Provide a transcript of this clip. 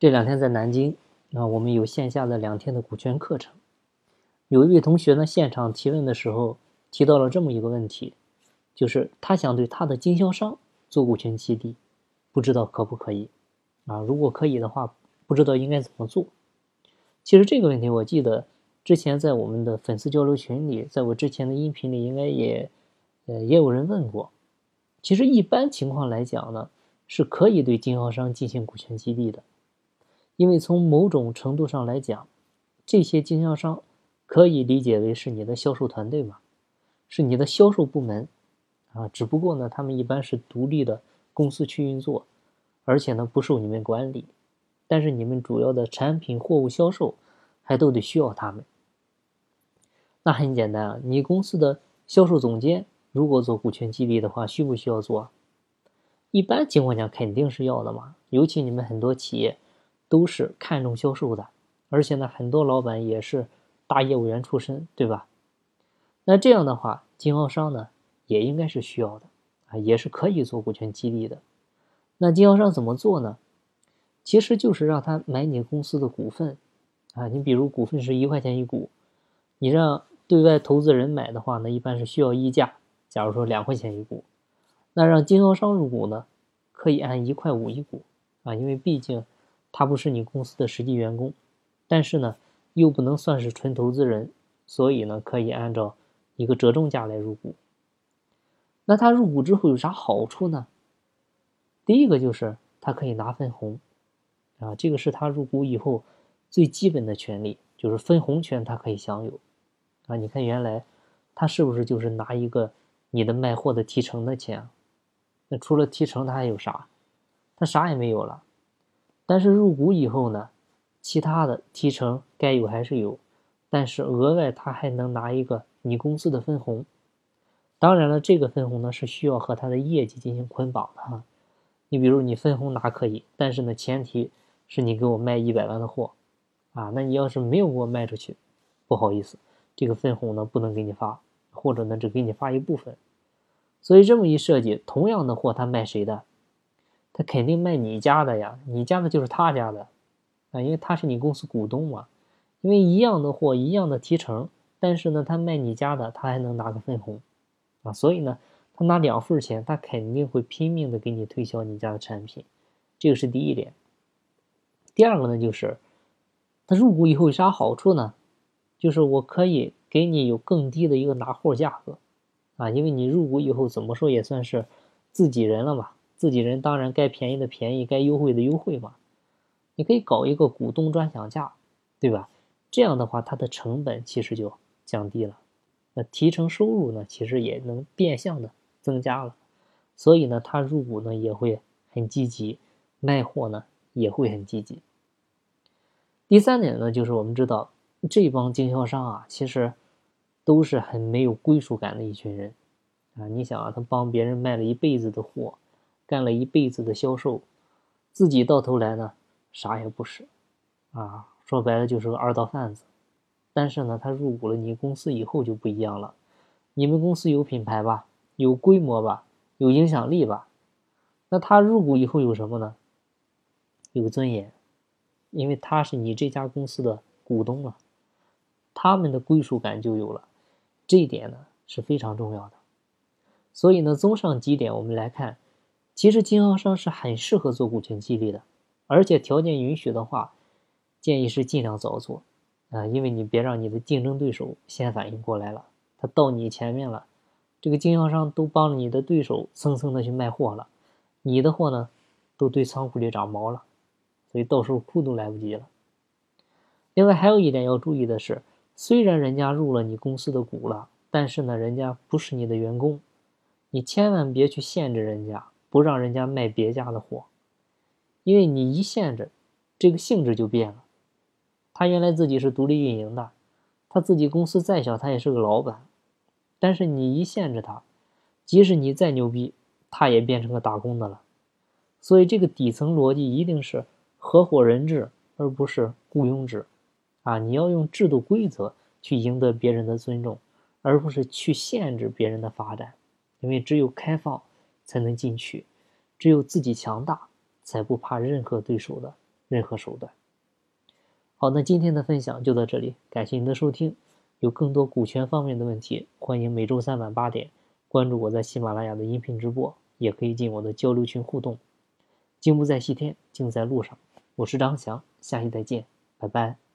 这两天在南京啊，我们有线下的两天的股权课程。有一位同学呢，现场提问的时候提到了这么一个问题，就是他想对他的经销商做股权激励，不知道可不可以啊？如果可以的话，不知道应该怎么做。其实这个问题，我记得之前在我们的粉丝交流群里，在我之前的音频里，应该也呃也有人问过。其实一般情况来讲呢，是可以对经销商进行股权激励的，因为从某种程度上来讲，这些经销商可以理解为是你的销售团队嘛，是你的销售部门啊。只不过呢，他们一般是独立的公司去运作，而且呢不受你们管理，但是你们主要的产品货物销售还都得需要他们。那很简单啊，你公司的销售总监。如果做股权激励的话，需不需要做？一般情况下肯定是要的嘛。尤其你们很多企业都是看重销售的，而且呢，很多老板也是大业务员出身，对吧？那这样的话，经销商呢也应该是需要的啊，也是可以做股权激励的。那经销商怎么做呢？其实就是让他买你公司的股份啊。你比如股份是一块钱一股，你让对外投资人买的话呢，一般是需要溢价。假如说两块钱一股，那让经销商入股呢，可以按一块五一股啊，因为毕竟他不是你公司的实际员工，但是呢又不能算是纯投资人，所以呢可以按照一个折中价来入股。那他入股之后有啥好处呢？第一个就是他可以拿分红啊，这个是他入股以后最基本的权利，就是分红权他可以享有啊。你看原来他是不是就是拿一个？你的卖货的提成的钱，那除了提成，他还有啥？他啥也没有了。但是入股以后呢，其他的提成该有还是有，但是额外他还能拿一个你公司的分红。当然了，这个分红呢是需要和他的业绩进行捆绑的哈。你比如你分红拿可以，但是呢前提是你给我卖一百万的货啊。那你要是没有给我卖出去，不好意思，这个分红呢不能给你发。或者呢，只给你发一部分，所以这么一设计，同样的货他卖谁的？他肯定卖你家的呀，你家的就是他家的，啊，因为他是你公司股东嘛。因为一样的货，一样的提成，但是呢，他卖你家的，他还能拿个分红，啊，所以呢，他拿两份钱，他肯定会拼命的给你推销你家的产品，这个是第一点。第二个呢，就是他入股以后有啥好处呢？就是我可以。给你有更低的一个拿货价格，啊，因为你入股以后怎么说也算是自己人了嘛，自己人当然该便宜的便宜，该优惠的优惠嘛。你可以搞一个股东专享价，对吧？这样的话，它的成本其实就降低了，那提成收入呢，其实也能变相的增加了。所以呢，他入股呢也会很积极，卖货呢也会很积极。第三点呢，就是我们知道这帮经销商啊，其实。都是很没有归属感的一群人，啊，你想啊，他帮别人卖了一辈子的货，干了一辈子的销售，自己到头来呢，啥也不是，啊，说白了就是个二道贩子。但是呢，他入股了你公司以后就不一样了，你们公司有品牌吧，有规模吧，有影响力吧，那他入股以后有什么呢？有尊严，因为他是你这家公司的股东了，他们的归属感就有了。这一点呢是非常重要的，所以呢，综上几点，我们来看，其实经销商是很适合做股权激励的，而且条件允许的话，建议是尽量早做，啊，因为你别让你的竞争对手先反应过来了，他到你前面了，这个经销商都帮着你的对手蹭蹭的去卖货了，你的货呢都堆仓库里长毛了，所以到时候哭都来不及了。另外还有一点要注意的是。虽然人家入了你公司的股了，但是呢，人家不是你的员工，你千万别去限制人家，不让人家卖别家的货，因为你一限制，这个性质就变了。他原来自己是独立运营的，他自己公司再小，他也是个老板，但是你一限制他，即使你再牛逼，他也变成个打工的了。所以这个底层逻辑一定是合伙人制，而不是雇佣制。啊，你要用制度规则去赢得别人的尊重，而不是去限制别人的发展。因为只有开放才能进取，只有自己强大，才不怕任何对手的任何手段。好，那今天的分享就到这里，感谢您的收听。有更多股权方面的问题，欢迎每周三晚八点关注我在喜马拉雅的音频直播，也可以进我的交流群互动。金不在西天，静在路上。我是张翔，下期再见，拜拜。